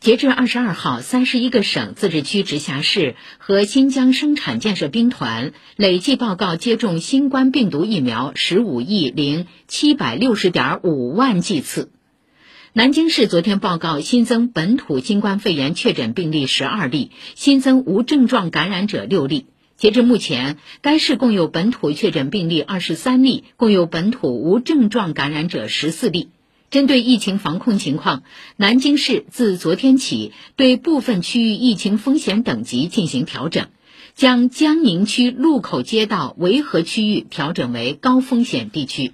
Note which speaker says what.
Speaker 1: 截至二十二号，三十一个省、自治区、直辖市和新疆生产建设兵团累计报告接种新冠病毒疫苗十五亿零七百六十点五万剂次。南京市昨天报告新增本土新冠肺炎确诊病例十二例，新增无症状感染者六例。截至目前，该市共有本土确诊病例二十三例，共有本土无症状感染者十四例。针对疫情防控情况，南京市自昨天起对部分区域疫情风险等级进行调整，将江宁区路口街道维和区域调整为高风险地区。